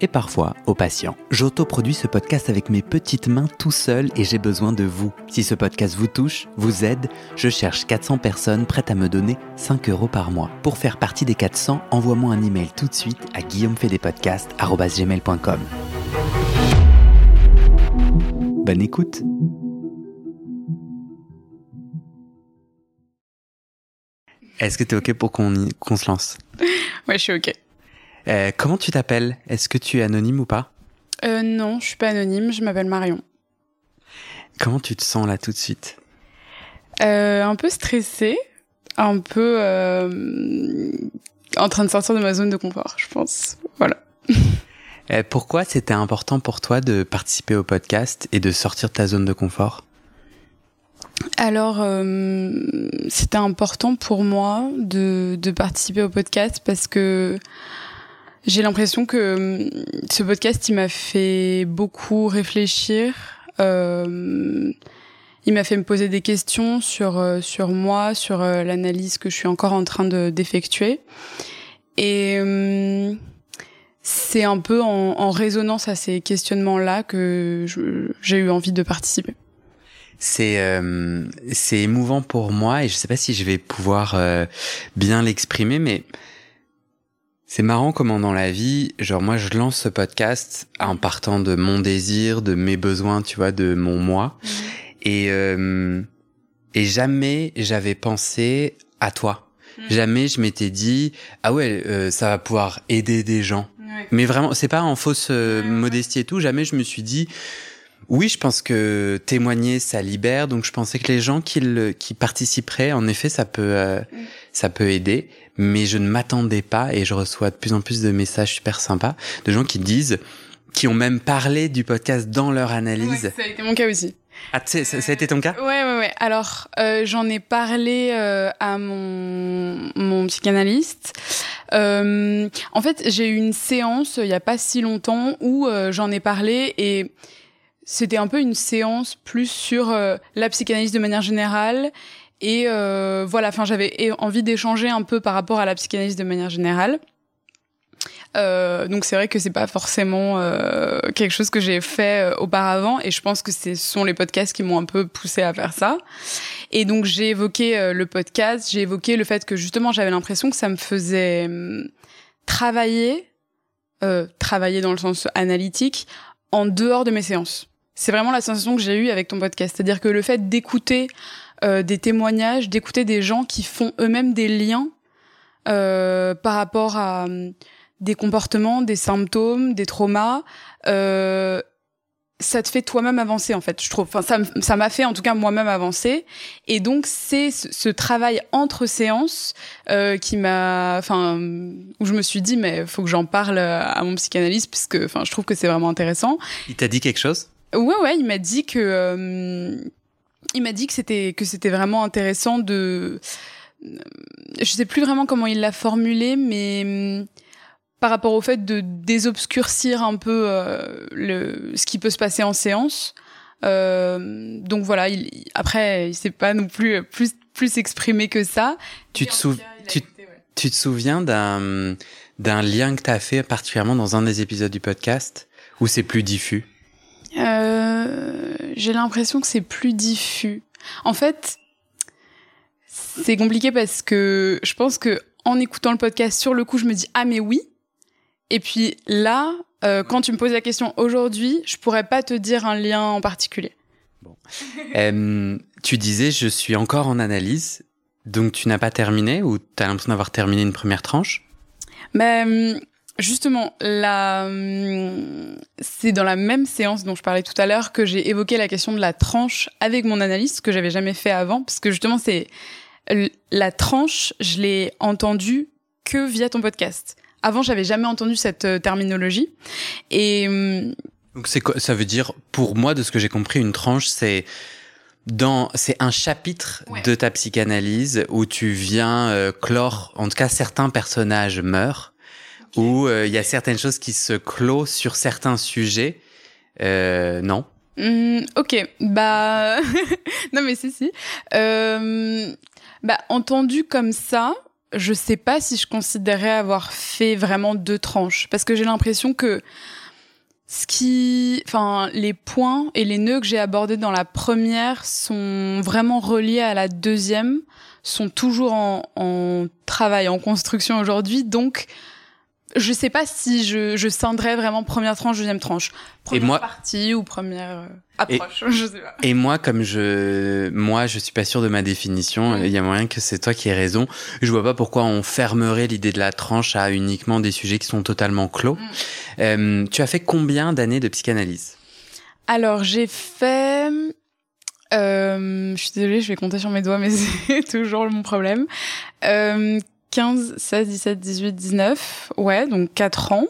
et parfois au patient. J'autoproduis ce podcast avec mes petites mains tout seul et j'ai besoin de vous. Si ce podcast vous touche, vous aide, je cherche 400 personnes prêtes à me donner 5 euros par mois. Pour faire partie des 400, envoie-moi un email tout de suite à guillaumefedepodcast.com. Bonne écoute Est-ce que tu es OK pour qu'on se lance? Ouais, je suis OK. Euh, comment tu t'appelles? Est-ce que tu es anonyme ou pas? Euh, non, je suis pas anonyme, je m'appelle Marion. Comment tu te sens là tout de suite? Euh, un peu stressée, un peu euh, en train de sortir de ma zone de confort, je pense. Voilà. Euh, Pourquoi c'était important pour toi de participer au podcast et de sortir de ta zone de confort? Alors, euh, c'était important pour moi de, de participer au podcast parce que j'ai l'impression que euh, ce podcast, il m'a fait beaucoup réfléchir. Euh, il m'a fait me poser des questions sur euh, sur moi, sur euh, l'analyse que je suis encore en train de d'effectuer. Et euh, c'est un peu en, en résonance à ces questionnements-là que j'ai eu envie de participer. C'est euh, c'est émouvant pour moi et je sais pas si je vais pouvoir euh, bien l'exprimer, mais c'est marrant comment dans la vie, genre moi je lance ce podcast en partant de mon désir, de mes besoins, tu vois, de mon moi, et euh, et jamais j'avais pensé à toi. Jamais je m'étais dit ah ouais euh, ça va pouvoir aider des gens. Mais vraiment, c'est pas en fausse euh, Ouais, ouais, ouais. modestie et tout. Jamais je me suis dit, oui, je pense que témoigner, ça libère. Donc, je pensais que les gens qui, le, qui participeraient, en effet, ça peut, euh, Mm. Ça peut aider. Mais je ne m'attendais pas et je reçois de plus en plus de messages super sympas de gens qui disent, qui ont même parlé du podcast dans leur analyse. ça a été mon cas aussi. Ah, tu sais, ça, ça a été ton cas? Ouais, ouais, ouais. Alors, euh, j'en ai parlé euh, à mon, mon psychanalyste. Euh, en fait, j'ai eu une séance euh, il y a pas si longtemps où euh, j'en ai parlé et c'était un peu une séance plus sur la psychanalyse de manière générale. Et euh, voilà, enfin, j'avais envie d'échanger un peu par rapport à la psychanalyse de manière générale. Euh, donc c'est vrai que c'est pas forcément euh, quelque chose que j'ai fait euh, auparavant et je pense que ce sont les podcasts qui m'ont un peu poussé à faire ça. Et donc j'ai évoqué euh, le podcast, j'ai évoqué le fait que justement j'avais l'impression que ça me faisait hum, travailler, euh, travailler dans le sens analytique, en dehors de mes séances. C'est vraiment la sensation que j'ai eue avec ton podcast, c'est-à-dire que le fait d'écouter euh, des témoignages, d'écouter des gens qui font eux-mêmes des liens euh, par rapport à hum, des comportements, des symptômes, des traumas, euh, ça te fait toi-même avancer en fait. Je trouve. Enfin, ça m'a fait en tout cas moi-même avancer. Et donc c'est ce, ce travail entre séances euh, qui m'a, enfin, où je me suis dit mais faut que j'en parle à mon psychanalyste puisque, enfin, je trouve que c'est vraiment intéressant. Il t'a dit quelque chose? Ouais, ouais, il m'a dit que euh, il m'a dit que c'était que c'était vraiment intéressant de je sais plus vraiment comment il l'a formulé mais hum, par rapport au fait de désobscurcir un peu euh, le ce qui peut se passer en séance. Euh, donc voilà, il, après il s'est pas non plus plus plus exprimé que ça. Tu te en sou- tout cas, il a tu- ouais. Tu te souviens d'un d'un lien que t'as fait particulièrement dans un des épisodes du podcast où c'est plus diffus? Euh, j'ai l'impression que c'est plus diffus. En fait, c'est compliqué parce que je pense que en écoutant le podcast sur le coup, je me dis ah mais oui. Et puis là, euh, quand tu me poses la question aujourd'hui, je pourrais pas te dire un lien en particulier. Euh, tu disais, je suis encore en analyse, donc tu n'as pas terminé ou tu as l'impression d'avoir terminé une première tranche? Mais hum, Justement, la... C'est dans la même séance dont je parlais tout à l'heure que j'ai évoqué la question de la tranche avec mon analyste, que j'avais jamais fait avant, parce que justement, c'est la tranche, je l'ai entendue que via ton podcast. Avant, j'avais jamais entendu cette euh, terminologie. Et hum, donc c'est ça veut dire pour moi de ce que j'ai compris une tranche c'est dans c'est un chapitre de ta psychanalyse où tu viens euh, clore en tout cas certains personnages meurent où euh, il y a certaines choses qui se clôt sur certains sujets. Euh, non. Mmh, ok. Bah non mais si si. Euh, bah entendu comme ça je sais pas si je considérais avoir fait vraiment deux tranches. Parce que j'ai l'impression que ce qui, enfin, les points et les nœuds que j'ai abordés dans la première sont vraiment reliés à la deuxième, sont toujours en, en travail, en construction aujourd'hui. Donc, je sais pas si je, je scindrais vraiment première tranche, deuxième tranche. Première et moi, partie ou première euh, approche, et, je sais pas. Et moi, comme je, moi, je suis pas sûr de ma définition, il y a moyen que c'est toi qui aies raison. Je vois pas pourquoi on fermerait l'idée de la tranche à uniquement des sujets qui sont totalement clos. Mm. Euh, tu as fait combien d'années de psychanalyse? Alors, j'ai fait... Euh, je suis désolée, je vais compter sur mes doigts, mais c'est toujours mon problème. Euh, 15, 16, 17, 18, 19. Ouais, donc 4 ans.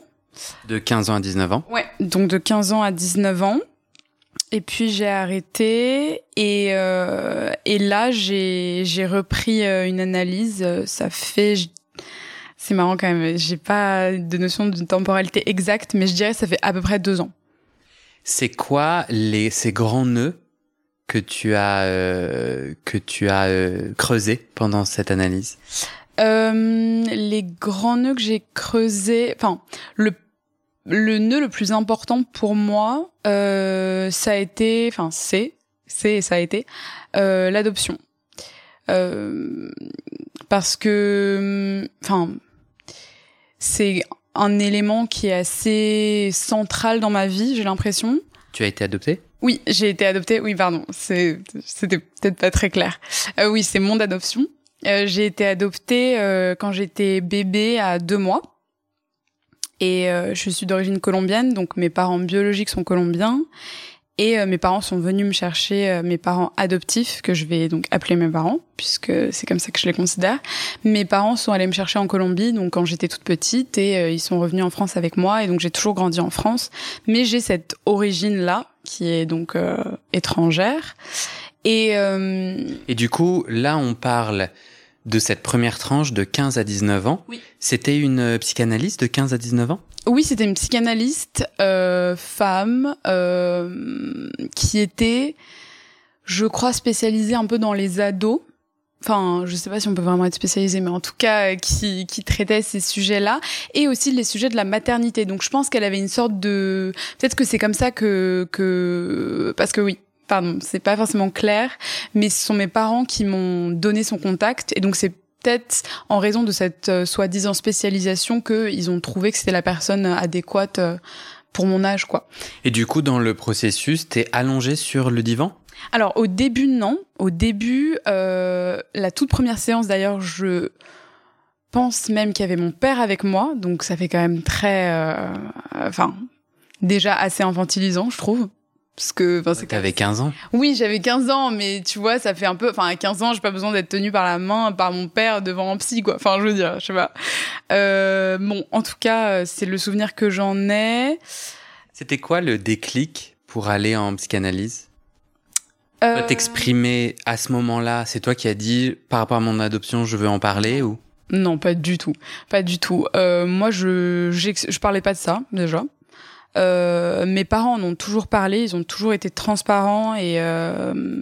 De 15 ans à 19 ans Ouais, donc de 15 ans à 19 ans. Et puis j'ai arrêté et, euh, et là j'ai j'ai repris euh, une analyse. Ça fait c'est marrant quand même. J'ai pas de notion de temporalité exacte, mais je dirais que ça fait à peu près deux ans. C'est quoi les ces grands nœuds que tu as euh, que tu as euh, creusé pendant cette analyse? Les grands nœuds que j'ai creusés, enfin le le nœud le plus important pour moi, euh, ça a été, enfin c'est, c'est ça a été euh, l'adoption, euh, parce que, enfin c'est un élément qui est assez central dans ma vie, j'ai l'impression. Tu as été adoptée? Oui, j'ai été adoptée. Oui, pardon, c'est c'était peut-être pas très clair. Euh, oui, c'est mon adoption. Euh, j'ai été adoptée euh, quand j'étais bébé à deux mois. Et euh, je suis d'origine colombienne, donc mes parents biologiques sont colombiens. Et mes parents sont venus me chercher, mes parents adoptifs, que je vais donc appeler mes parents, puisque c'est comme ça que je les considère. Mes parents sont allés me chercher en Colombie, donc quand j'étais toute petite, et ils sont revenus en France avec moi, et donc j'ai toujours grandi en France. Mais j'ai cette origine-là, qui est donc étrangère. Et, et du coup, là, on parle de cette première tranche de 15 à 19 ans. Oui. C'était une euh, psychanalyste de 15 à 19 ans? Oui, c'était une psychanalyste euh, femme euh, qui était, je crois, spécialisée un peu dans les ados. Enfin, je sais pas si on peut vraiment être spécialisé, mais en tout cas, euh, qui, qui traitait ces sujets-là et aussi les sujets de la maternité. Donc, je pense qu'elle avait une sorte de, peut-être que c'est comme ça que que parce que oui, pardon, c'est pas forcément clair, mais ce sont mes parents qui m'ont donné son contact et donc c'est peut-être en raison de cette euh, soi-disant spécialisation qu'ils ont trouvé que c'était la personne adéquate euh, pour mon âge, quoi. Et du coup, dans le processus, t'es allongé sur le divan? Alors au début, non. Au début, euh, la toute première séance, d'ailleurs, je pense même qu'il y avait mon père avec moi, donc ça fait quand même très, enfin, déjà assez infantilisant, je trouve. Parce que, enfin, c'est. T'avais 15 ans? Oui, j'avais 15 ans, mais tu vois, ça fait un peu, enfin, à 15 ans, j'ai pas besoin d'être tenue par la main par mon père devant un psy, quoi. Enfin, je veux dire, je sais pas. Euh, bon, en tout cas, c'est le souvenir que j'en ai. C'était quoi le déclic pour aller en psychanalyse? Euh... T'exprimer à ce moment-là, c'est toi qui as dit, par rapport à mon adoption, je veux en parler ou? Non, pas du tout, pas du tout. Euh, moi, je, je parlais pas de ça déjà. Euh, mes parents en ont toujours parlé, ils ont toujours été transparents et euh,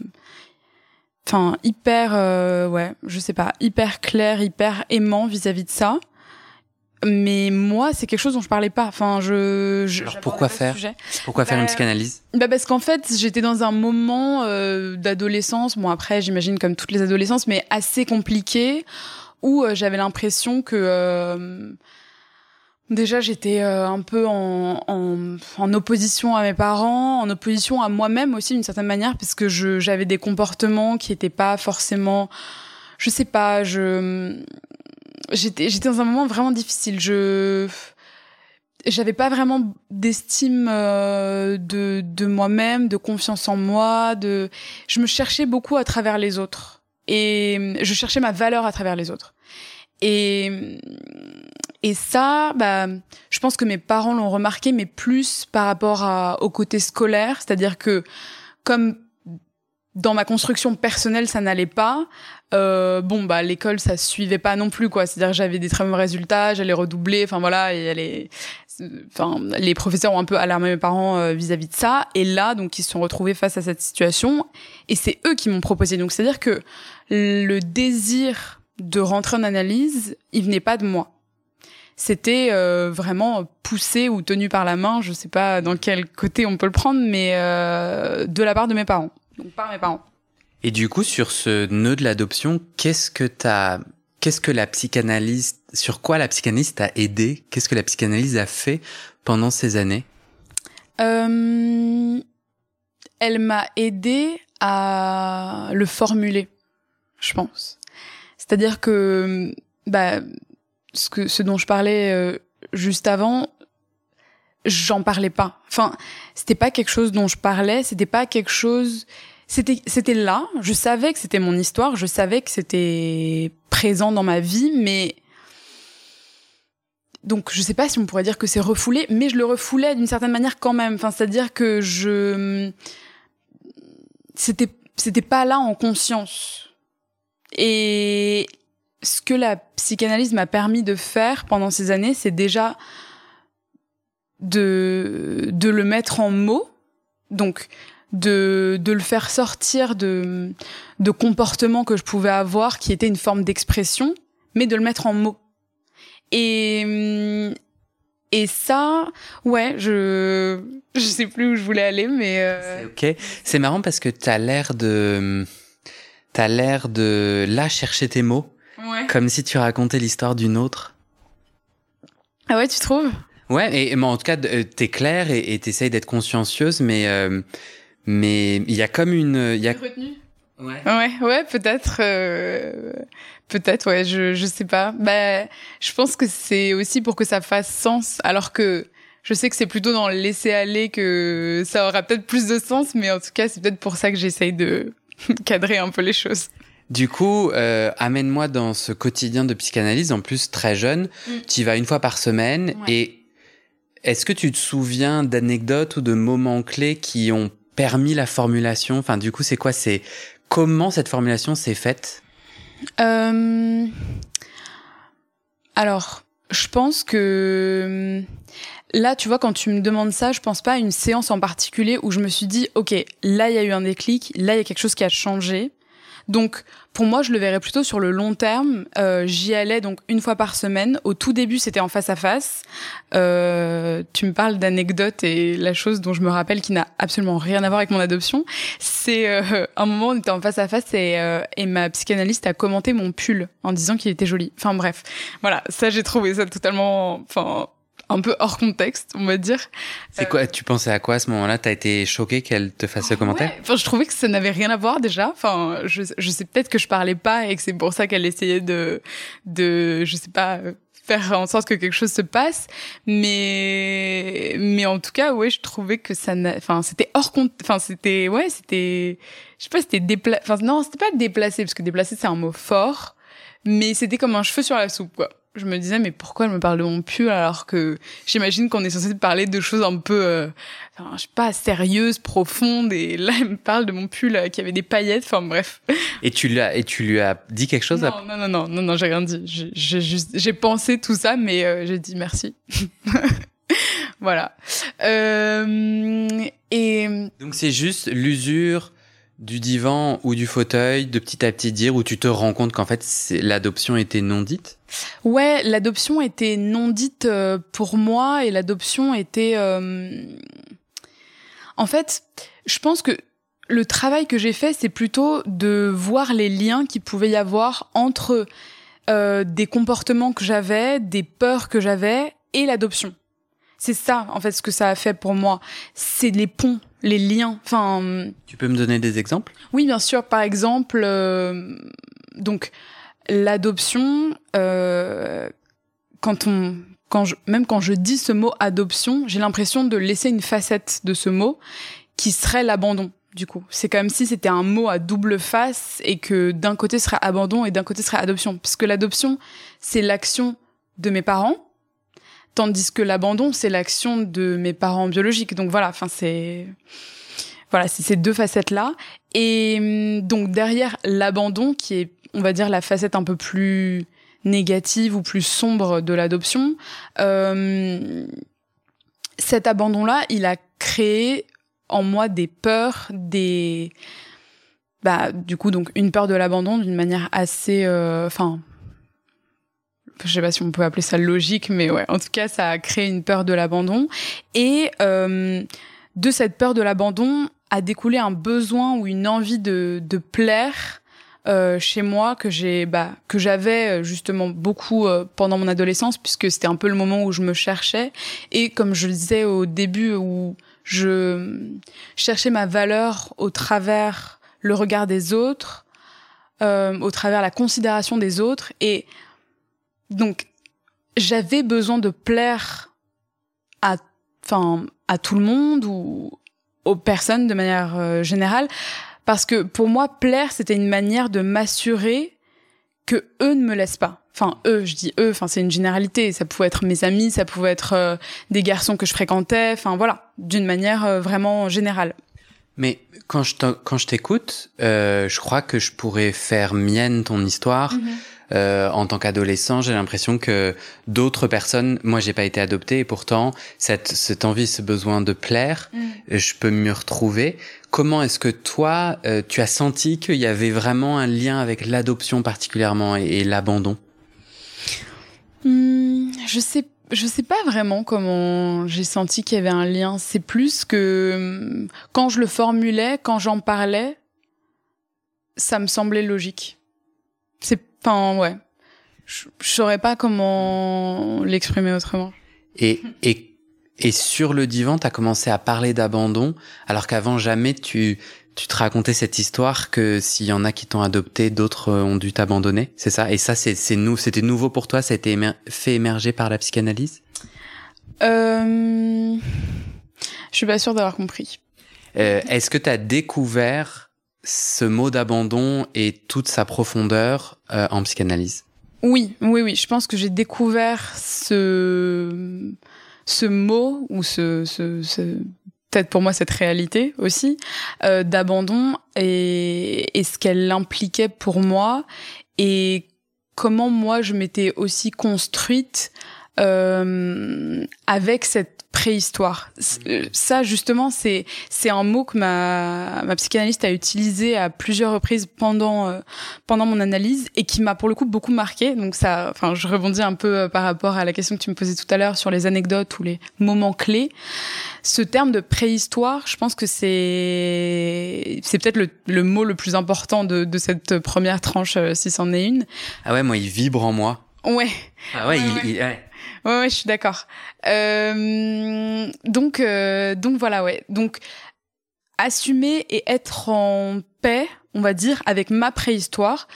enfin hyper euh, ouais, je sais pas, hyper clair, hyper aimant vis-à-vis de ça. Mais moi, c'est quelque chose dont je parlais pas. Enfin, je. je Alors pourquoi faire Pourquoi faire une bah, psychanalyse Bah parce qu'en fait, j'étais dans un moment euh, d'adolescence. Bon après, j'imagine comme toutes les adolescences, mais assez compliqué, où j'avais l'impression que Déjà, j'étais euh, un peu en, en, en, opposition à mes parents, en opposition à moi-même aussi d'une certaine manière, parce que j'avais des comportements qui étaient pas forcément, je sais pas, je j'étais j'étais dans un moment vraiment difficile. Je j'avais pas vraiment d'estime euh, de, de moi-même, de confiance en moi, de je me cherchais beaucoup à travers les autres et je cherchais ma valeur à travers les autres. Et et ça bah je pense que mes parents l'ont remarqué mais plus par rapport à, au côté scolaire, c'est-à-dire que comme dans ma construction personnelle ça n'allait pas euh, bon bah l'école ça suivait pas non plus quoi. C'est-à-dire j'avais des très mauvais résultats j'allais redoubler enfin voilà et enfin les professeurs ont un peu alarmé mes parents euh, vis-à-vis de ça. Et là donc ils se sont retrouvés face à cette situation et c'est eux qui m'ont proposé. Donc c'est-à-dire que le désir de rentrer en analyse il venait pas de moi c'était euh, vraiment poussé ou tenu par la main. Je sais pas dans quel côté on peut le prendre mais euh, de la part de mes parents. Donc par mes parents. Et du coup, sur ce nœud de l'adoption, qu'est-ce que t'as, qu'est-ce que la psychanalyse, sur quoi la psychanalyse t'a aidé? Qu'est-ce que la psychanalyse a fait pendant ces années? Euh, Elle m'a aidé à le formuler, je pense. C'est-à-dire que, bah, ce que, ce dont je parlais euh, juste avant, j'en parlais pas. Enfin, c'était pas quelque chose dont je parlais, c'était pas quelque chose c'était c'était là. Je savais que c'était mon histoire. Je savais que c'était présent dans ma vie, mais donc je sais pas si on pourrait dire que c'est refoulé, mais je le refoulais d'une certaine manière quand même. Enfin, c'est-à-dire que je c'était c'était pas là en conscience. Et ce que la psychanalyse m'a permis de faire pendant ces années, c'est déjà de de le mettre en mots. Donc de, de le faire sortir de, de comportements que je pouvais avoir qui étaient une forme d'expression, mais de le mettre en mots. Et, et ça, ouais, je, je sais plus où je voulais aller, mais. Euh... Ok, c'est marrant parce que t'as l'air de, t'as l'air de là chercher tes mots, ouais. comme si tu racontais l'histoire d'une autre. Ah ouais, tu trouves? Ouais, et, mais en tout cas, euh, t'es claire et t'essayes d'être consciencieuse, mais euh, mais il y a comme une, il y a retenue? Ouais. Ouais, ouais, peut-être, euh, peut-être, ouais, je, je sais pas. Bah, je pense que c'est aussi pour que ça fasse sens, alors que je sais que c'est plutôt dans le laisser aller que ça aura peut-être plus de sens, mais en tout cas, c'est peut-être pour ça que j'essaye de cadrer un peu les choses. Du coup, euh, amène-moi dans ce quotidien de psychanalyse, en plus très jeune, mm. tu y vas une fois par semaine, ouais. et est-ce que tu te souviens d'anecdotes ou de moments clés qui ont permis la formulation? Enfin, du coup, c'est quoi? C'est comment cette formulation s'est faite? Euh... Alors, je pense que là, tu vois, quand tu me demandes ça, je pense pas à une séance en particulier où je me suis dit, ok, là, il y a eu un déclic, là, il y a quelque chose qui a changé. Donc, pour moi, je le verrais plutôt sur le long terme. Euh, J'y allais donc une fois par semaine. Au tout début, c'était en face à face. Euh, tu me parles d'anecdotes et la chose dont je me rappelle qui n'a absolument rien à voir avec mon adoption, c'est euh, un moment on était en face à face et, euh, et ma psychanalyste a commenté mon pull en disant qu'il était joli. Enfin bref, voilà, ça j'ai trouvé ça totalement, enfin un peu hors contexte, on va dire. C'est quoi Tu pensais à quoi à ce moment-là? T'as été choqué qu'elle te fasse ce commentaire? ouais. Enfin, je trouvais que ça n'avait rien à voir déjà. Enfin, je, je sais peut-être que je parlais pas et que c'est pour ça qu'elle essayait de, de, je sais pas, faire en sorte que quelque chose se passe. Mais, mais en tout cas, ouais, je trouvais que ça, enfin, c'était hors compte. Enfin, c'était, ouais, c'était, je sais pas, c'était déplacé. Enfin, non, c'était pas déplacé parce que déplacé c'est un mot fort, mais c'était comme un cheveu sur la soupe, quoi je me disais mais pourquoi elle me parle de mon pull alors que j'imagine qu'on est censé parler de choses un peu euh, enfin, je sais pas sérieuses profondes et là elle me parle de mon pull euh, qui avait des paillettes enfin bref. Et tu l'as et tu lui as dit quelque chose non à... non non non non non j'ai rien dit. J'ai juste j'ai pensé tout ça mais euh, j'ai dit merci. Voilà. Euh, et donc c'est juste l'usure du divan ou du fauteuil, de petit à petit dire où tu te rends compte qu'en fait l'adoption était non dite? Ouais, l'adoption était non dite euh, pour moi et l'adoption était... Euh... En fait, je pense que le travail que j'ai fait, c'est plutôt de voir les liens qu'il pouvait y avoir entre euh, des comportements que j'avais, des peurs que j'avais et l'adoption. C'est ça, en fait, ce que ça a fait pour moi. C'est les ponts les liens. Enfin. Tu peux me donner des exemples? Oui, bien sûr. Par exemple, euh, donc l'adoption, euh, quand on quand je, même quand je dis ce mot adoption, j'ai l'impression de laisser une facette de ce mot qui serait l'abandon. Du coup, c'est comme si c'était un mot à double face et que d'un côté serait abandon et d'un côté serait adoption, puisque l'adoption c'est l'action de mes parents, tandis que l'abandon c'est l'action de mes parents biologiques. Donc voilà, enfin c'est voilà, c'est ces deux facettes là. Et hum, donc derrière l'abandon qui est, on va dire, la facette un peu plus négative ou plus sombre de l'adoption, euh, cet abandon-là, il a créé en moi des peurs, des bah du coup donc une peur de l'abandon d'une manière assez euh, enfin je sais pas si on peut appeler ça logique mais ouais en tout cas ça a créé une peur de l'abandon. Et euh, de cette peur de l'abandon a découlé un besoin ou une envie de, de plaire euh, chez moi que j'ai bah, que j'avais euh, justement beaucoup euh, pendant mon adolescence puisque c'était un peu le moment où je me cherchais. Et comme je le disais au début où je cherchais ma valeur au travers le regard des autres euh, au travers la considération des autres et donc j'avais besoin de plaire à enfin à tout le monde ou aux personnes de manière générale parce que pour moi, plaire, c'était une manière de m'assurer que eux ne me laissent pas. Enfin, eux, je dis eux, enfin, c'est une généralité. Ça pouvait être mes amis, ça pouvait être euh, des garçons que je fréquentais, enfin, voilà, d'une manière euh, vraiment générale. Mais quand je quand je t'écoute, euh, je crois que je pourrais faire mienne ton histoire. Mhm. Euh, en tant qu'adolescent, j'ai l'impression que d'autres personnes, moi j'ai pas été adopté et pourtant cette, cette envie, ce besoin de plaire, mm. je peux m'y retrouver. Comment est-ce que toi, euh, tu as senti qu'il y avait vraiment un lien avec l'adoption particulièrement et, l'abandon? Hmm, Je sais je sais pas vraiment comment j'ai senti qu'il y avait un lien. C'est plus que hmm, quand je le formulais, quand j'en parlais, ça me semblait logique. C'est Enfin, ouais. Je, je saurais pas comment l'exprimer autrement. Et, et, et sur le divan, tu as commencé à parler d'abandon, alors qu'avant jamais tu, tu te racontais cette histoire que s'il y en a qui t'ont adopté, d'autres ont dû t'abandonner, c'est ça? Et ça, c'est, c'est nous, c'était nouveau pour toi, ça a été fait émerger par la psychanalyse? Euh... Je suis pas sûre d'avoir compris. Euh, est-ce que tu as découvert ce mot d'abandon et toute sa profondeur euh, en psychanalyse Oui, oui, oui. Je pense que j'ai découvert ce ce mot ou ce, ce, peut-être pour moi cette réalité aussi euh, d'abandon et, et ce qu'elle impliquait pour moi et comment moi je m'étais aussi construite euh, avec cette préhistoire. Euh, ça, justement, c'est c'est un mot que ma ma psychanalyste a utilisé à plusieurs reprises pendant euh, pendant mon analyse et qui m'a pour le coup beaucoup marqué. Donc ça, enfin, je rebondis un peu euh, par rapport à la question que tu me posais tout à l'heure sur les anecdotes ou les moments clés. Ce terme de préhistoire, je pense que c'est c'est peut-être le, le mot le plus important de de cette première tranche, si c'en est une. Ah ouais, moi, il vibre en moi. Ouais. Ah ouais, il, ouais. Ouais, ouais, je suis d'accord. Euh, donc, euh, donc voilà, ouais. Donc, assumer et être en paix, on va dire, avec ma préhistoire,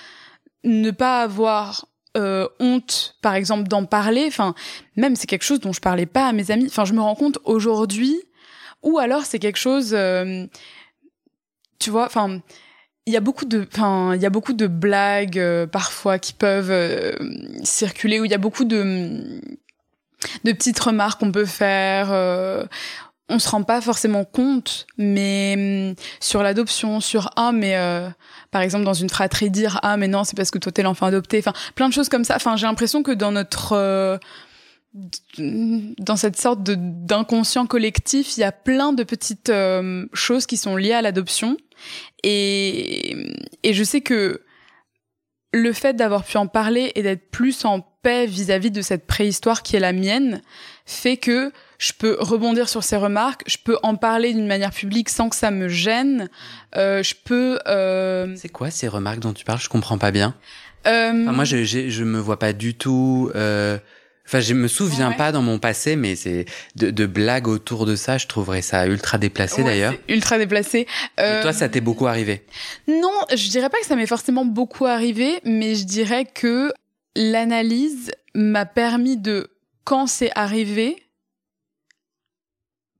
ne pas avoir euh, honte, par exemple, d'en parler. Enfin, même c'est quelque chose dont je parlais pas à mes amis. Enfin, je me rends compte aujourd'hui, ou alors c'est quelque chose, euh, tu vois, enfin il y a beaucoup de enfin il y a beaucoup de blagues euh, parfois qui peuvent euh, circuler où il y a beaucoup de de petites remarques qu'on peut faire. Euh, on se rend pas forcément compte, mais hum, sur l'adoption, sur ah mais euh, par exemple dans une fratrie dire ah mais non c'est parce que toi t'es l'enfant adopté, enfin plein de choses comme ça. Enfin j'ai l'impression que dans notre euh, dans cette sorte d'inconscient collectif, il y a plein de petites euh, choses qui sont liées à l'adoption et et je sais que le fait d'avoir pu en parler et d'être plus en paix vis-à-vis de cette préhistoire qui est la mienne fait que je peux rebondir sur ces remarques, je peux en parler d'une manière publique sans que ça me gêne, euh, je peux... Euh... C'est quoi ces remarques dont tu parles? Je comprends pas bien. Euh... moi, je, je, je me vois pas du tout... Euh Enfin, je me souviens pas dans mon passé, mais c'est de, de, blagues autour de ça. Je trouverais ça ultra déplacé d'ailleurs. Ultra déplacé. Euh... toi, ça t'est beaucoup arrivé? Non, je dirais pas que ça m'est forcément beaucoup arrivé, mais je dirais que l'analyse m'a permis de quand c'est arrivé,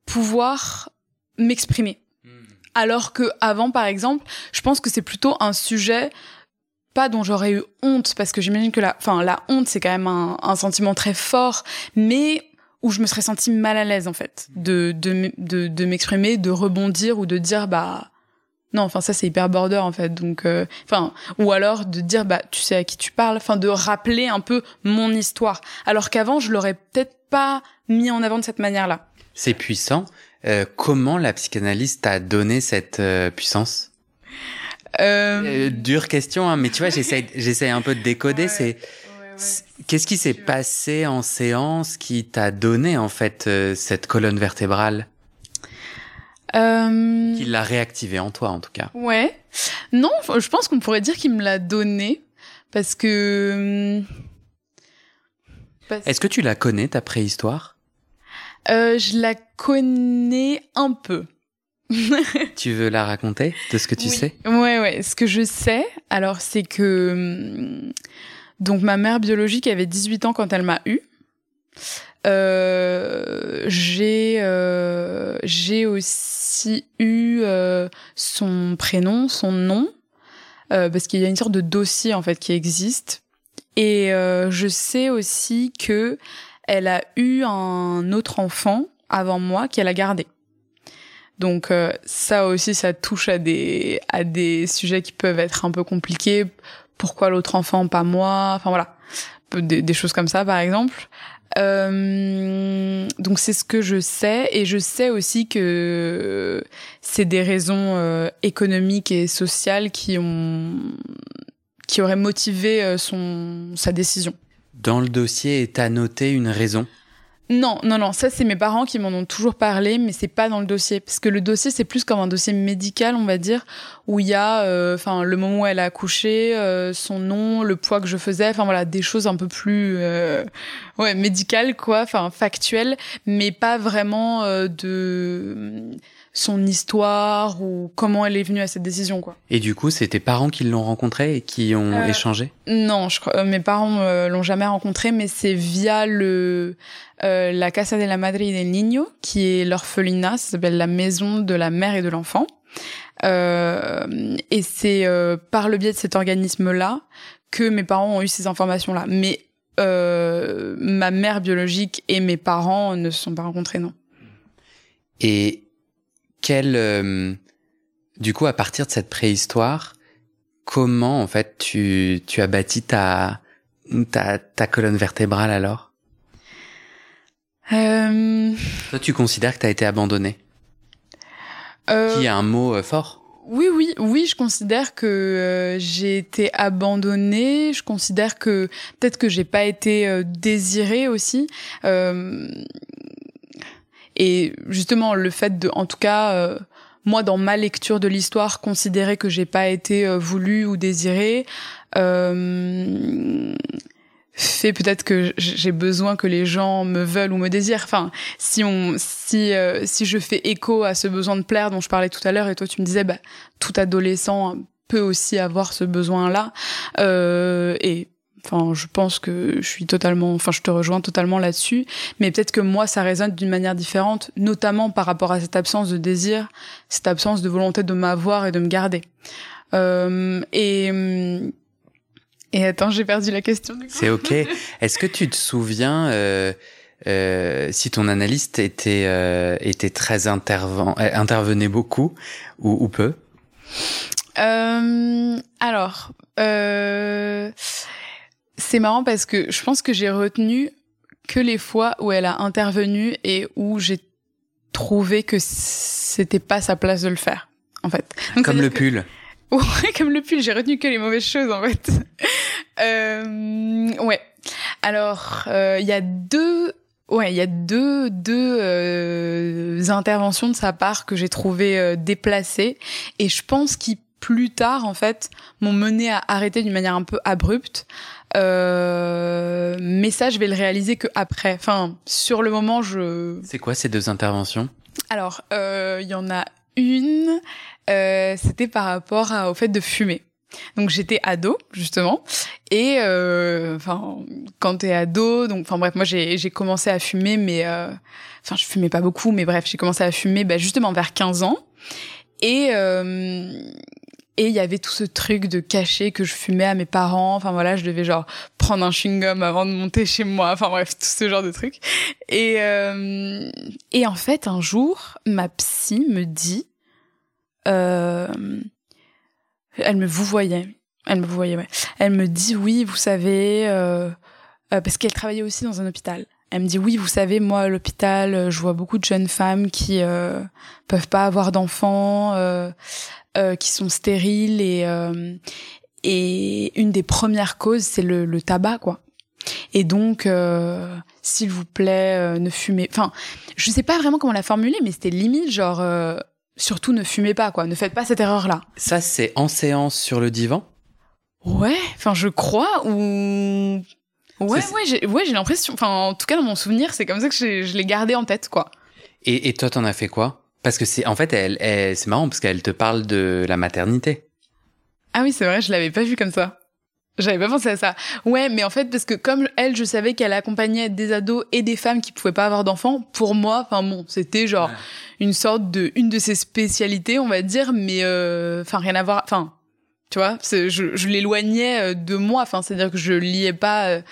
pouvoir m'exprimer. Hmm. Alors que avant, par exemple, je pense que c'est plutôt un sujet pas dont j'aurais eu honte parce que j'imagine que la, enfin la honte c'est quand même un, un, sentiment très fort, mais où je me serais sentie mal à l'aise en fait de de de, de m'exprimer, de rebondir ou de dire bah non, enfin ça c'est hyper border en fait. Donc euh, enfin ou alors de dire bah tu sais à qui tu parles, enfin de rappeler un peu mon histoire alors qu'avant je l'aurais peut-être pas mis en avant de cette manière-là. C'est puissant. Euh, comment la psychanalyse t'a donné cette euh, puissance? Dure question, hein, mais tu vois, j'essaie, j'essaie un peu de décoder. c'est qu'est-ce qui s'est passé en séance qui t'a donné en fait cette colonne vertébrale? Euh... Qui l'a réactivé en toi, en tout cas. Ouais. Non, je pense qu'on pourrait dire qu'il me l'a donné parce que. Est-ce que tu la connais ta préhistoire? Euh, Je la connais un peu. tu veux la raconter de ce que tu sais? Ouais, ouais. Ce que je sais, alors, c'est que. Hum, donc, ma mère biologique avait 18 ans quand elle m'a eu. Euh, j'ai euh, j'ai aussi eu euh, son prénom, son nom, euh, parce qu'il y a une sorte de dossier en fait qui existe. Et euh, je sais aussi que elle a eu un autre enfant avant moi qu'elle a gardé. Donc ça aussi, ça touche à des à des sujets qui peuvent être un peu compliqués. Pourquoi l'autre enfant, pas moi? Enfin voilà, des, choses comme ça, par exemple. Euh, donc c'est ce que je sais et je sais aussi que c'est des raisons euh, économiques et sociales qui ont qui auraient motivé euh, sa décision. Dans le dossier est noté une raison non, non, non, ça c'est mes parents qui m'en ont toujours parlé, mais c'est pas dans le dossier, parce que le dossier c'est plus comme un dossier médical, on va dire, où il y a, euh, enfin, le moment où elle a accouché, euh, son nom, le poids que je faisais, enfin voilà, des choses un peu plus, euh, ouais, médicales quoi, enfin factuelles, mais pas vraiment de son histoire ou comment elle est venue à cette décision quoi. Et du coup, c'est tes parents qui l'ont rencontré et qui ont euh, échangé? Non, je crois, euh, mes parents euh, l'ont jamais rencontré, mais c'est via le euh, la Casa de la Madre y del Niño, qui est l'orphelinat, ça s'appelle la maison de la mère et de l'enfant. Euh, et c'est par le biais de cet organisme-là que mes parents ont eu ces informations-là. Mais ma mère biologique et mes parents ne se sont pas rencontrés, non. Et quel, euh, du coup, à partir de cette préhistoire, comment en fait tu, tu as bâti ta, ta, ta colonne vertébrale alors? Euh... Toi, tu considères que tu as été abandonné euh... Qui a un mot euh, fort? Oui, oui, oui, je considère que euh, j'ai été abandonnée. Je considère que peut-être que j'ai pas été désirée aussi. Et justement, le fait de, en tout cas, euh, moi, dans ma lecture de l'histoire, considérer que j'ai pas été euh, voulu ou désiré, euh, fait peut-être que j'ai besoin que les gens me veulent ou me désirent. Enfin, si on, si euh, si je fais écho à ce besoin de plaire dont je parlais tout à l'heure, et toi tu me disais, bah, tout adolescent peut aussi avoir ce besoin-là, et Enfin, je pense que je suis totalement, enfin, je te rejoins totalement là-dessus. Mais peut-être que moi, ça résonne d'une manière différente, notamment par rapport à cette absence de désir, cette absence de volonté de m'avoir et de me garder. Euh, et et attends, j'ai perdu la question. C'est ok. Est-ce que tu te souviens euh, euh, si ton analyste était était très intervent, euh, intervenait beaucoup ou, ou peu? Alors. Euh, c'est marrant parce que je pense que j'ai retenu que les fois où elle a intervenu et où j'ai trouvé que c'était pas sa place de le faire, en fait. comme le pull. Ouais, comme le pull, j'ai retenu que les mauvaises choses, en fait. euh, ouais. Alors, euh, il y a deux Ouais, il y a deux deux euh, interventions de sa part que j'ai trouvé euh, déplacées et je pense qu'ils plus tard en fait m'ont mené à arrêter d'une manière un peu abrupte euh, mais ça, je vais le réaliser que après. Enfin, sur le moment, je. C'est quoi ces deux interventions? Alors, euh, il y en a une. Euh, C'était par rapport à, au fait de fumer. Donc j'étais ado justement et euh, enfin quand t'es ado donc enfin bref moi j'ai commencé à fumer mais euh, enfin je fumais pas beaucoup mais bref j'ai commencé à fumer bah, justement vers 15 ans et euh, et il y avait tout ce truc de cacher que je fumais à mes parents. Enfin voilà, je devais genre prendre un chewing-gum avant de monter chez moi. Enfin bref, tout ce genre de trucs. Et euh, et en fait, un jour, ma psy me dit, euh, elle me vous voyait, elle me vous voyait, ouais. Elle me dit oui, vous savez, euh, euh, parce qu'elle travaillait aussi dans un hôpital. Elle me dit oui, vous savez, moi à l'hôpital, euh, je vois beaucoup de jeunes femmes qui euh, peuvent pas avoir d'enfants, euh, qui sont stériles et euh, et une des premières causes c'est le, le tabac quoi. Et donc, euh, s'il vous plaît, euh, ne fumez. Enfin, je sais pas vraiment comment la formuler, mais c'était limite genre euh, surtout ne fumez pas quoi, ne faites pas cette erreur là. Ça, c'est en séance sur le divan? Ouais, enfin je crois ou ouais ouais j'ai ouais l'impression. Enfin en tout cas dans mon souvenir c'est comme ça que je l'ai gardé en tête quoi. Et, et toi, t'en as fait quoi? Parce que c'est en fait, elle, elle- c'est marrant parce qu'elle te parle de la maternité. Ah oui, c'est vrai, je l'avais pas vu comme ça. J'avais pas pensé à ça. Ouais, mais en fait, parce que comme elle, je savais qu'elle accompagnait des ados et des femmes qui pouvaient pas avoir d'enfants, pour moi, enfin bon, c'était genre Ouais. une sorte de, une de ses spécialités, on va dire, mais euh, enfin rien à voir, enfin, tu vois, je, je l'éloignais euh, de moi, enfin, c'est-à-dire que je liais pas, euh,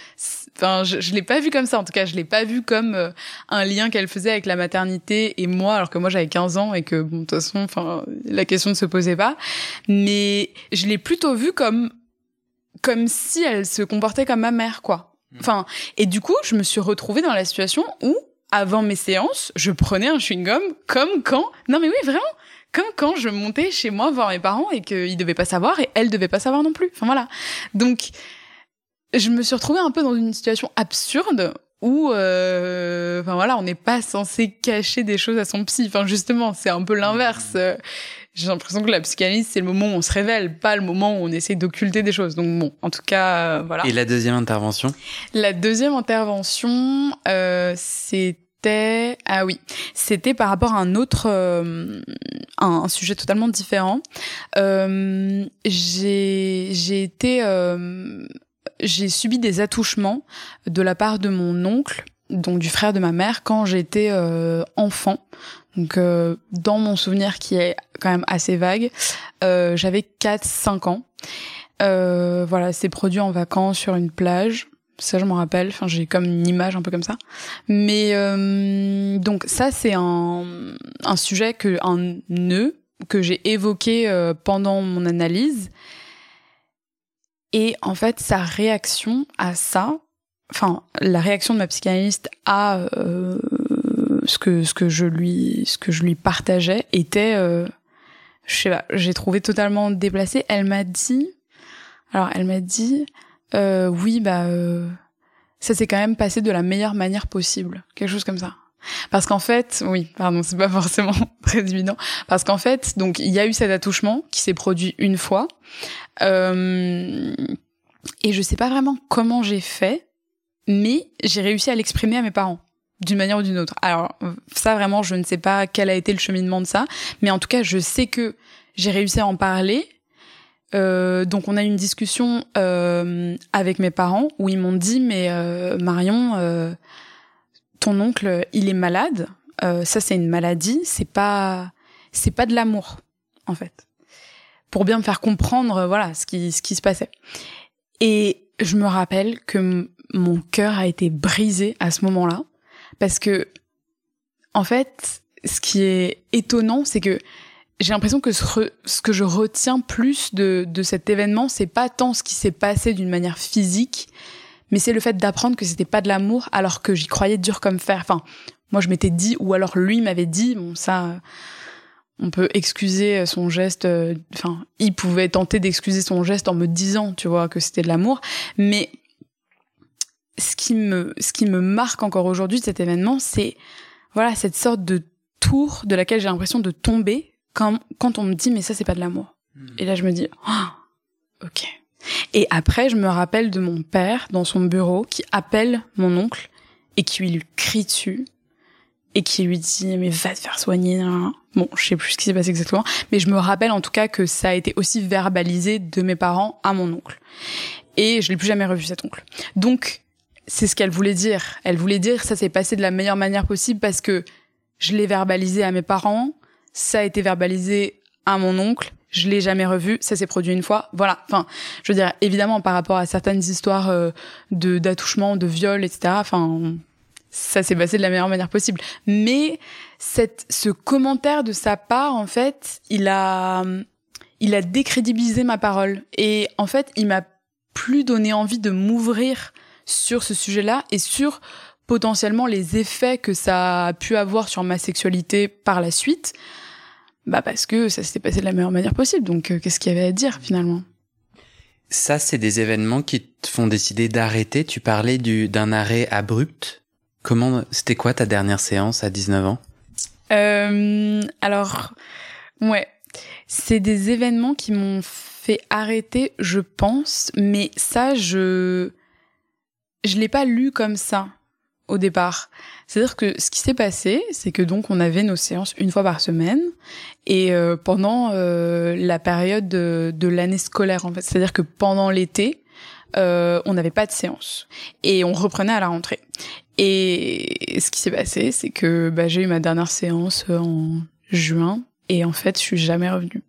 enfin, je, je l'ai pas vu comme ça, en tout cas, je l'ai pas vu comme euh, un lien qu'elle faisait avec la maternité et moi, alors que moi j'avais 15 ans et que, bon, de toute façon, enfin, la question ne se posait pas, mais je l'ai plutôt vu comme comme si elle se comportait comme ma mère, quoi. Enfin, et du coup, je me suis retrouvée dans la situation où, avant mes séances, je prenais un chewing-gum comme quand, non mais oui, vraiment, comme quand je montais chez moi voir mes parents et qu'ils devaient pas savoir et elle devait pas savoir non plus. Enfin voilà. Donc, je me suis retrouvée un peu dans une situation absurde où, euh, enfin voilà, on n'est pas censé cacher des choses à son psy. Enfin justement, c'est un peu l'inverse. Euh, J'ai l'impression que la psychanalyse, c'est le moment où on se révèle, pas le moment où on essaie d'occulter des choses. Donc bon, en tout cas, euh, voilà. Et la deuxième intervention? La deuxième intervention, euh, c'était ah oui, c'était par rapport à un autre euh, un, sujet totalement différent. Euh, j'ai été euh, j'ai subi des attouchements de la part de mon oncle, donc du frère de ma mère, quand j'étais enfant. Donc dans mon souvenir qui est quand même assez vague, j'avais 4-5 ans. Euh, voilà, c'est produit en vacances sur une plage. Ça, je m'en rappelle. Enfin, j'ai comme une image un peu comme ça. Mais euh, donc ça, c'est un, sujet un nœud que j'ai évoqué euh, pendant mon analyse. Et en fait, sa réaction à ça, enfin, la réaction de ma psychanalyste à euh, ce que ce que je lui ce que je lui partageais était, je sais pas, j'ai trouvé totalement déplacé. Elle m'a dit, alors elle m'a dit, euh, oui, bah, euh, ça s'est quand même passé de la meilleure manière possible, quelque chose comme ça. Parce qu'en fait, oui, pardon, c'est pas forcément très évident. Parce qu'en fait, donc il y a eu cet attouchement qui s'est produit une fois, euh, et je sais pas vraiment comment j'ai fait, mais j'ai réussi à l'exprimer à mes parents d'une manière ou d'une autre. Alors ça vraiment, je ne sais pas quel a été le cheminement de ça, mais en tout cas, je sais que j'ai réussi à en parler. Euh, donc on a eu une discussion euh, avec mes parents où ils m'ont dit mais euh, Marion, ton oncle il est malade, ça c'est une maladie, c'est pas c'est pas de l'amour en fait. Pour bien me faire comprendre voilà ce qui ce qui se passait. Et je me rappelle que mon cœur a été brisé à ce moment-là parce que en fait ce qui est étonnant c'est que j'ai l'impression que ce, que je retiens plus de, de cet événement, c'est pas tant ce qui s'est passé d'une manière physique, mais c'est le fait d'apprendre que c'était pas de l'amour alors que j'y croyais dur comme fer. Enfin, moi je m'étais dit, ou alors lui m'avait dit, bon ça, on peut excuser son geste, euh, enfin, il pouvait tenter d'excuser son geste en me disant, tu vois, que c'était de l'amour, mais ce qui me, ce qui me marque encore aujourd'hui de cet événement, c'est, voilà, cette sorte de tour de laquelle j'ai l'impression de tomber quand, quand on me dit mais ça c'est pas de l'amour. Et là je me dis oh, ok. Et après je me rappelle de mon père dans son bureau qui appelle mon oncle et qui lui crie dessus et qui lui dit mais va te faire soigner. Bon, je sais plus ce qui s'est passé exactement, mais je me rappelle en tout cas que ça a été aussi verbalisé de mes parents à mon oncle. Et je l'ai plus jamais revu cet oncle. Donc c'est ce qu'elle voulait dire. Elle voulait dire ça s'est passé de la meilleure manière possible parce que je l'ai verbalisé à mes parents, ça a été verbalisé à mon oncle, je l'ai jamais revu, ça s'est produit une fois, voilà. Enfin, je veux dire, évidemment, par rapport à certaines histoires euh, de d'attouchement, de viol, etc. Enfin, ça s'est passé de la meilleure manière possible. Mais cette, ce commentaire de sa part, en fait, il a, il a décrédibilisé ma parole. Et en fait, il m'a plus donné envie de m'ouvrir sur ce sujet-là et sur potentiellement les effets que ça a pu avoir sur ma sexualité par la suite. Bah parce que ça s'était passé de la meilleure manière possible. Donc euh, qu'est-ce qu'il y avait à dire finalement? Ça, c'est des événements qui te font décider d'arrêter. Tu parlais du d'un arrêt abrupt. Comment c'était quoi ta dernière séance à 19 ans? Euh, Alors ouais, c'est des événements qui m'ont fait arrêter, je pense. Mais ça, je je l'ai pas lu comme ça au départ. C'est-à-dire que ce qui s'est passé, c'est que donc on avait nos séances une fois par semaine et euh, pendant euh, la période de, l'année scolaire en fait. C'est-à-dire que pendant l'été, euh, on n'avait pas de séance et on reprenait à la rentrée. Et ce qui s'est passé, c'est que bah, j'ai eu ma dernière séance en juin et en fait, je suis jamais revenue.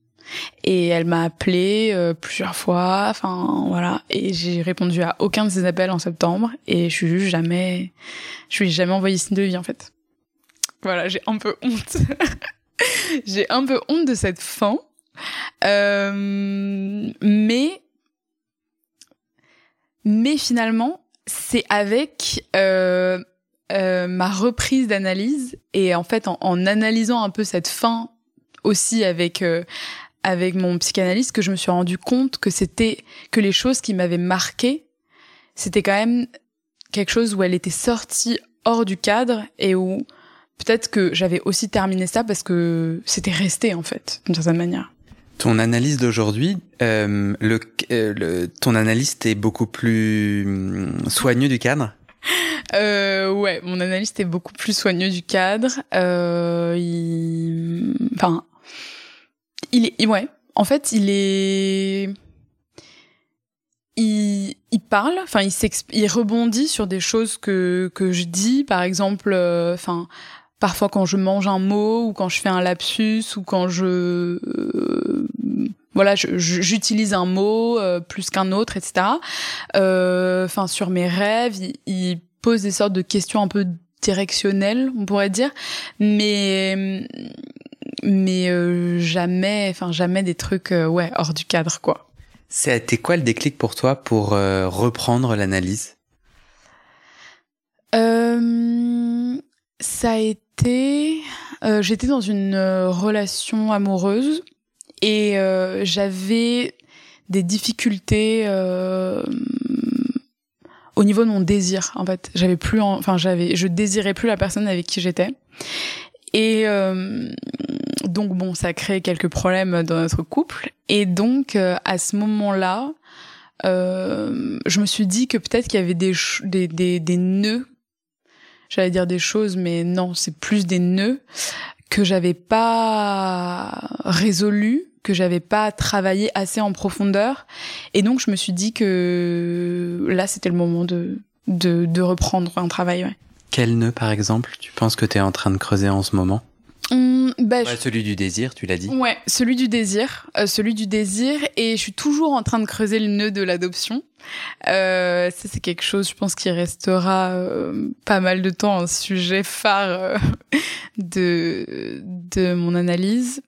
Et elle m'a appelé euh, plusieurs fois, enfin voilà, et j'ai répondu à aucun de ses appels en septembre et je suis juste jamais, je ai jamais envoyé signe de vie en fait. Voilà, j'ai un peu honte. j'ai un peu honte de cette fin, euh, mais mais finalement c'est avec euh, ma reprise d'analyse et en fait en, analysant un peu cette fin aussi avec avec mon psychanalyste que je me suis rendu compte que c'était que les choses qui m'avaient marqué, c'était quand même quelque chose où elle était sortie hors du cadre et où peut-être que j'avais aussi terminé ça parce que c'était resté en fait d'une certaine manière. Ton analyse d'aujourd'hui, euh, le, euh, le, ton analyste est beaucoup plus hum, soigneux du cadre? Euh, ouais, mon analyste est beaucoup plus soigneux du cadre. Euh, il... Enfin, il est, ouais. En fait, il est, il, il parle, enfin, il il rebondit sur des choses que que je dis, par exemple, euh, enfin. parfois quand je mange un mot ou quand je fais un lapsus ou quand je euh, voilà j'utilise un mot euh, plus qu'un autre etc enfin sur mes rêves il, il, pose des sortes de questions un peu directionnelles on pourrait dire mais mais euh, jamais, enfin jamais des trucs euh, ouais hors du cadre quoi. C'était quoi le déclic pour toi pour euh, reprendre l'analyse? Ça a été, j'étais dans une relation amoureuse et j'avais des difficultés au niveau de mon désir en fait. J'avais plus enfin j'avais je désirais plus la personne avec qui j'étais. Et donc bon, ça crée quelques problèmes dans notre couple. Et donc euh, à ce moment-là, euh, je me suis dit que peut-être qu'il y avait des, nœuds. J'allais dire des choses, mais non, c'est plus des nœuds que j'avais pas résolu, que j'avais pas travaillé assez en profondeur. Et donc je me suis dit que là, c'était le moment de, de, reprendre un travail. Quel nœud, par exemple, tu penses que tu es en train de creuser en ce moment? Hum, bah, Celui du désir, tu l'as dit. Ouais, celui du désir, euh, celui du désir, et je suis toujours en train de creuser le nœud de l'adoption. Euh, ça c'est quelque chose, je pense, qui restera euh, pas mal de temps un sujet phare de de mon analyse.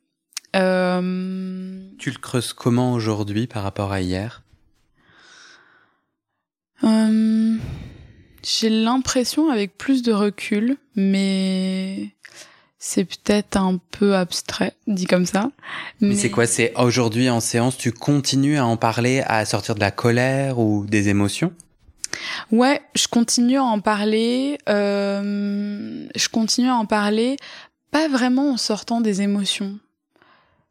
Tu le creuses comment aujourd'hui par rapport à hier? J'ai l'impression, avec plus de recul, mais c'est peut-être un peu abstrait, dit comme ça. Mais, c'est quoi C'est aujourd'hui en séance, tu continues à en parler, à sortir de la colère ou des émotions? Ouais, je continue à en parler. Euh, je continue à en parler, pas vraiment en sortant des émotions.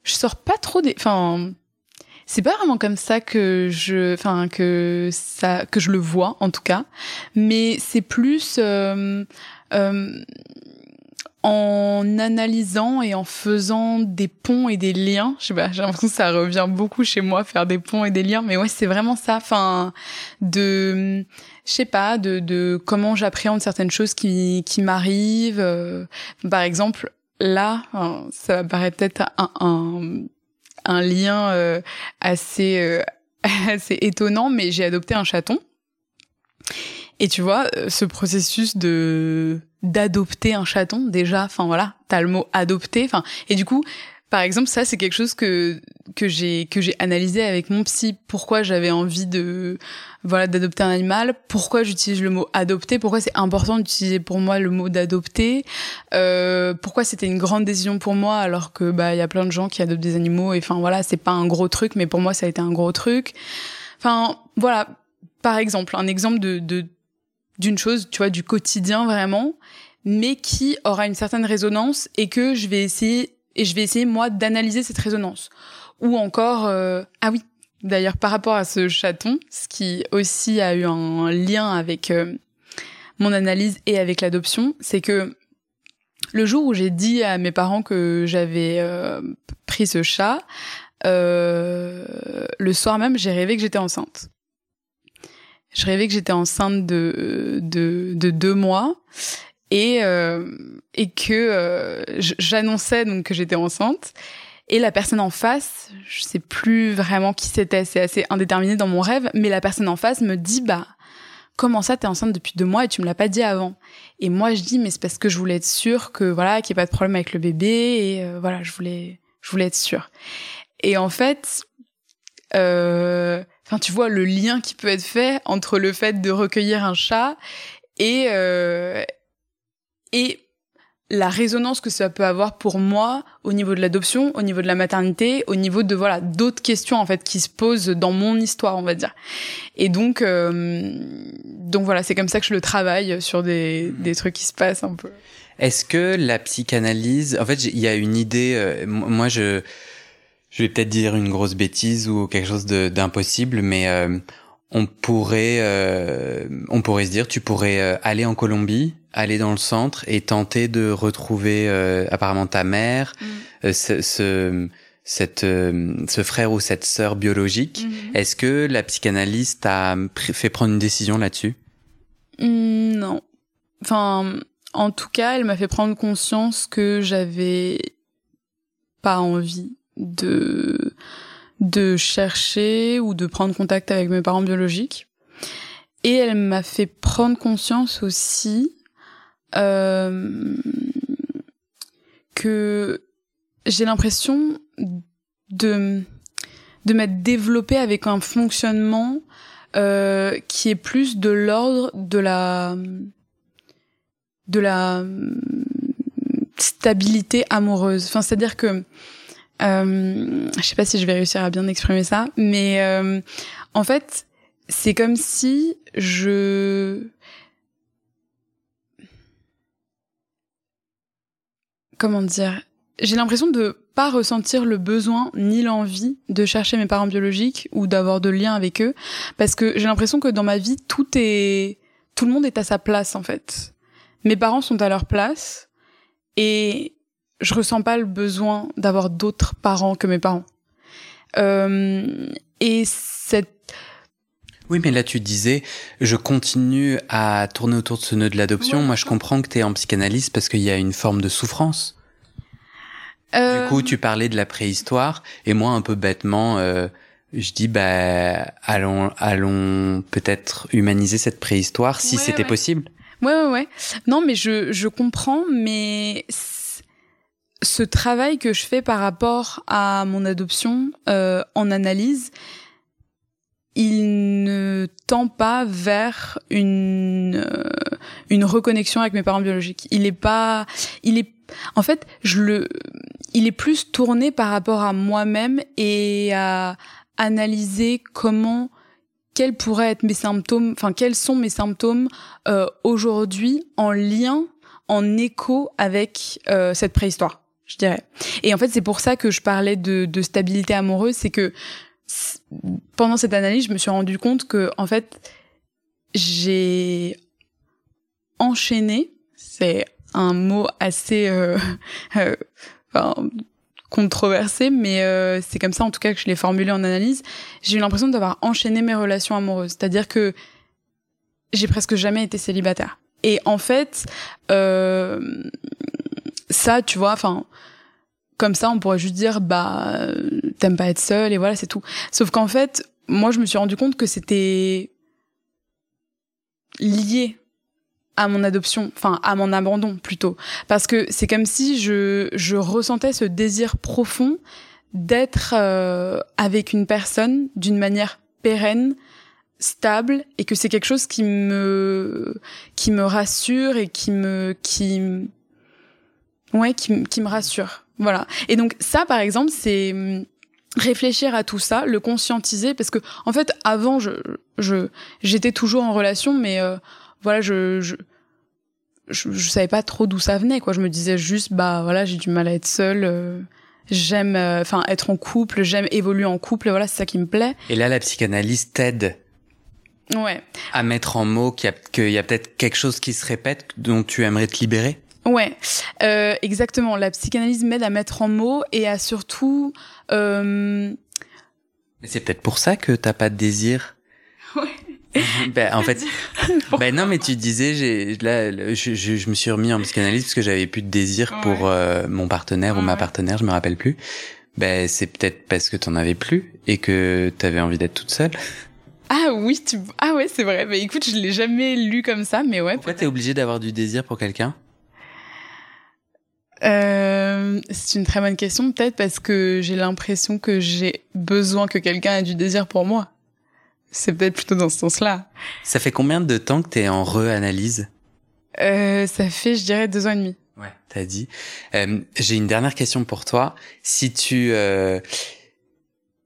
Je sors pas trop des. Enfin, c'est pas vraiment comme ça que je, enfin que ça, que je le vois en tout cas. Mais c'est plus. Euh, euh, en analysant et en faisant des ponts et des liens. Je sais pas, j'ai l'impression que ça revient beaucoup chez moi, faire des ponts et des liens. Mais ouais, c'est vraiment ça. Enfin, de, je sais pas, de, de comment j'appréhende certaines choses qui, qui m'arrivent. Euh, par exemple, là, ça va paraître peut-être un, un, un lien euh, assez, euh, assez étonnant, mais j'ai adopté un chaton. Et tu vois, ce processus de d'adopter un chaton déjà. Enfin voilà t'as le mot adopter. Enfin et du coup par exemple ça c'est quelque chose que que j'ai que j'ai analysé avec mon psy. Pourquoi j'avais envie de voilà d'adopter un animal. Pourquoi j'utilise le mot adopter. Pourquoi c'est important d'utiliser pour moi le mot d'adopter. Euh, pourquoi c'était une grande décision pour moi alors que bah il y a plein de gens qui adoptent des animaux. Et enfin voilà c'est pas un gros truc mais pour moi ça a été un gros truc. Enfin voilà. Par exemple un exemple de, de d'une chose, tu vois, du quotidien vraiment, mais qui aura une certaine résonance et que je vais essayer et je vais essayer moi d'analyser cette résonance. Ou encore, euh, ah oui, d'ailleurs par rapport à ce chaton, ce qui aussi a eu un lien avec euh, mon analyse et avec l'adoption, c'est que le jour où j'ai dit à mes parents que j'avais euh, pris ce chat, le soir même, j'ai rêvé que j'étais enceinte je rêvais que j'étais enceinte de, de, de deux mois et, euh, et que euh, j'annonçais donc que j'étais enceinte. Et la personne en face, je sais plus vraiment qui c'était, c'est assez indéterminé dans mon rêve, mais la personne en face me dit bah comment ça t'es enceinte depuis deux mois et tu me l'as pas dit avant? Et moi je dis mais c'est parce que je voulais être sûre que voilà qu'il n'y ait pas de problème avec le bébé et euh, voilà je voulais je voulais être sûre. Et en fait, euh, enfin tu vois le lien qui peut être fait entre le fait de recueillir un chat et euh, et la résonance que ça peut avoir pour moi au niveau de l'adoption, au niveau de la maternité, au niveau de voilà d'autres questions en fait qui se posent dans mon histoire, on va dire. Et donc euh, donc voilà, c'est comme ça que je le travaille sur des des trucs qui se passent un peu. Est-ce que la psychanalyse, en fait, il y a une idée. Euh, moi, je je vais peut-être dire une grosse bêtise ou quelque chose d'impossible, mais euh, on pourrait, euh, on pourrait se dire, tu pourrais euh, aller en Colombie, aller dans le centre et tenter de retrouver apparemment ta mère, mm. ce, ce, cette, ce frère ou cette sœur biologique. Mm-hmm. Est-ce que la psychanalyste t'a fait prendre une décision là-dessus? Mm, Non. Enfin, en tout cas, elle m'a fait prendre conscience que j'avais pas envie de de chercher ou de prendre contact avec mes parents biologiques. Et elle m'a fait prendre conscience aussi euh, que j'ai l'impression de de m'être développée avec un fonctionnement euh, qui est plus de l'ordre de la de la stabilité amoureuse. Enfin, c'est-à-dire que euh, je sais pas si je vais réussir à bien exprimer ça, mais euh, en fait, c'est comme si je comment dire? J'ai l'impression de pas ressentir le besoin ni l'envie de chercher mes parents biologiques ou d'avoir de liens avec eux parce que j'ai l'impression que dans ma vie tout est tout le monde est à sa place en fait. Mes parents sont à leur place et je ressens pas le besoin d'avoir d'autres parents que mes parents. Euh, et cette oui, mais là tu disais, je continue à tourner autour de ce nœud de l'adoption. Moi, je comprends que tu es en psychanalyse parce qu'il y a une forme de souffrance. Euh... Du coup, tu parlais de la préhistoire, et moi, un peu bêtement, euh, je dis, bah, allons, allons peut-être humaniser cette préhistoire si c'était possible. Ouais, ouais, ouais. Non, mais je, je comprends, mais ce travail que je fais par rapport à mon adoption euh, en analyse, il ne tend pas vers une euh, une reconnexion avec mes parents biologiques. Il est pas, il est, en fait, je le, il est plus tourné par rapport à moi-même et à analyser comment quels pourraient être mes symptômes, enfin quels sont mes symptômes euh, aujourd'hui en lien, en écho avec euh, cette préhistoire je dirais. Et en fait, c'est pour ça que je parlais de, de stabilité amoureuse, c'est que pendant cette analyse, je me suis rendu compte que, en fait, j'ai enchaîné, c'est un mot assez euh, enfin, controversé, mais c'est comme ça en tout cas que je l'ai formulé en analyse. J'ai eu l'impression d'avoir enchaîné mes relations amoureuses, c'est-à-dire que j'ai presque jamais été célibataire. Et en fait, ça, tu vois, enfin comme ça, on pourrait juste dire bah t'aimes pas être seul et voilà, c'est tout. Sauf qu'en fait, moi, je me suis rendu compte que c'était lié à mon adoption, enfin à mon abandon plutôt, parce que c'est comme si je je ressentais ce désir profond d'être euh, avec une personne d'une manière pérenne, stable, et que c'est quelque chose qui me qui me rassure et qui me qui ouais qui, qui me rassure voilà. Et donc ça, par exemple, c'est hum, réfléchir à tout ça, le conscientiser, parce que en fait, avant, je, je, j'étais toujours en relation, mais euh, voilà, je, je, je, savais pas trop d'où ça venait, quoi. Je me disais juste, bah voilà, j'ai du mal à être seule. Euh, j'aime, euh, enfin, être en couple, j'aime évoluer en couple, voilà, c'est ça qui me plaît. Et là, la psychanalyse t'aide. Ouais. À mettre en mots qu'il y a, qu'il y a peut-être quelque chose qui se répète dont tu aimerais te libérer? Ouais, euh, exactement. La psychanalyse m'aide à mettre en mots et à surtout. Euh... Mais c'est peut-être pour ça que t'as pas de désir. Ouais. ben, en fait, ben non, mais tu disais, j'ai là, je, je, je, me suis remis en psychanalyse parce que j'avais plus de désir pour euh, mon partenaire ou ma partenaire, je me rappelle plus. Ben c'est peut-être parce que t'en avais plus et que t'avais envie d'être toute seule. Ah oui, tu... ah ouais, c'est vrai. Mais écoute, je l'ai jamais lu comme ça, mais ouais. Pourquoi t'es obligé d'avoir du désir pour quelqu'un? Euh, c'est une très bonne question, peut-être parce que j'ai l'impression que j'ai besoin que quelqu'un ait du désir pour moi. C'est peut-être plutôt dans ce sens-là. Ça fait combien de temps que t'es en re-analyse? Euh, Ça fait, je dirais, deux ans et demi. Ouais, t'as dit. Euh, j'ai une dernière question pour toi. Si tu, euh,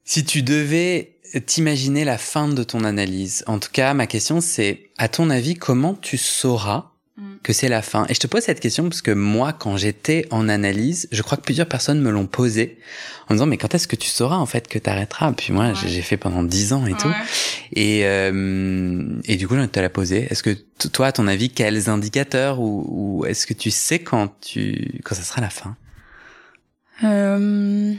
si tu devais t'imaginer la fin de ton analyse, en tout cas, ma question c'est, à ton avis, comment tu sauras. Que c'est la fin. Et je te pose cette question parce que moi, quand j'étais en analyse, je crois que plusieurs personnes me l'ont posé en disant mais quand est-ce que tu sauras en fait que t'arrêteras? Puis moi, j'ai fait pendant dix ans et tout. Et euh, et du coup, je te la poser. Est-ce que toi, à ton avis, quels indicateurs ou, ou est-ce que tu sais quand tu quand ça sera la fin? Euh...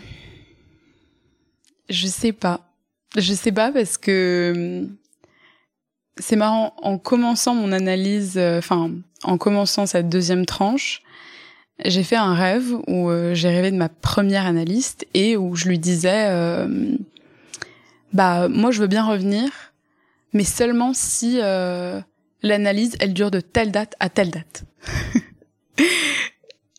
Je sais pas. Je sais pas parce que c'est marrant, en commençant mon analyse, euh, enfin, en commençant cette deuxième tranche, j'ai fait un rêve où euh, j'ai rêvé de ma première analyste et où je lui disais, euh, bah, moi, je veux bien revenir, mais seulement si l'analyse, elle dure de telle date à telle date.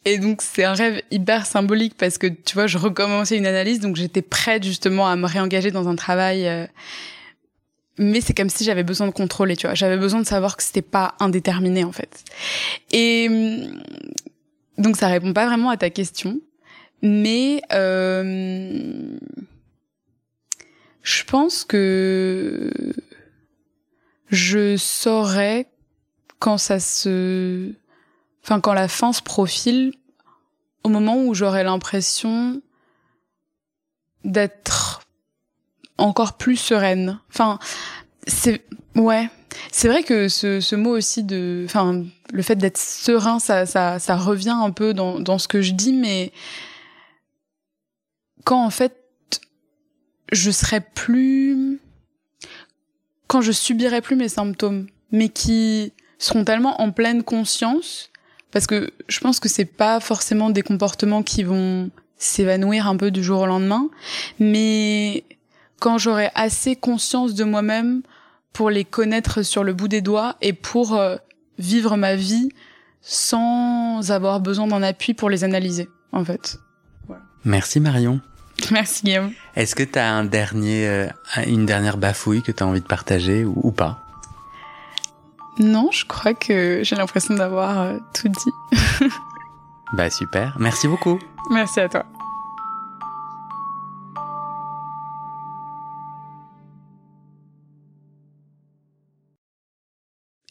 Et donc c'est un rêve hyper symbolique parce que tu vois, je recommençais une analyse, donc j'étais prête justement à me réengager dans un travail mais c'est comme si j'avais besoin de contrôler, tu vois. J'avais besoin de savoir que c'était pas indéterminé en fait. Et hum, donc ça répond pas vraiment à ta question, mais euh, je pense que je saurais quand ça se, enfin quand la fin se profile, au moment où j'aurais l'impression d'être encore plus sereine. Enfin, c'est ouais. C'est vrai que ce, ce mot aussi de, enfin, le fait d'être serein, ça, ça, ça revient un peu dans, dans ce que je dis, mais quand en fait, je serais plus, quand je subirais plus mes symptômes, mais qui seront tellement en pleine conscience, parce que je pense que c'est pas forcément des comportements qui vont s'évanouir un peu du jour au lendemain, mais quand j'aurai assez conscience de moi-même pour les connaître sur le bout des doigts et pour euh, vivre ma vie sans avoir besoin d'un appui pour les analyser, en fait. Merci Marion. Merci Guillaume. Est-ce que tu as un dernier, euh, une dernière bafouille que tu as envie de partager ou, pas? Non, je crois que j'ai l'impression d'avoir euh, tout dit. bah super, merci beaucoup. Merci à toi.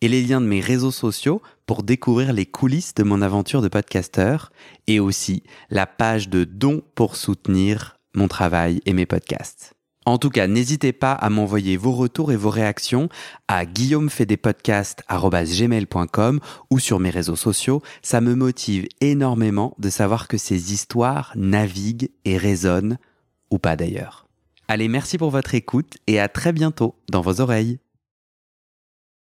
et les liens de mes réseaux sociaux pour découvrir les coulisses de mon aventure de podcasteur et aussi la page de dons pour soutenir mon travail et mes podcasts. En tout cas, n'hésitez pas à m'envoyer vos retours et vos réactions à guillaumefedepodcast.com ou sur mes réseaux sociaux. Ça me motive énormément de savoir que ces histoires naviguent et résonnent, ou pas d'ailleurs. Allez, merci pour votre écoute et à très bientôt dans vos oreilles.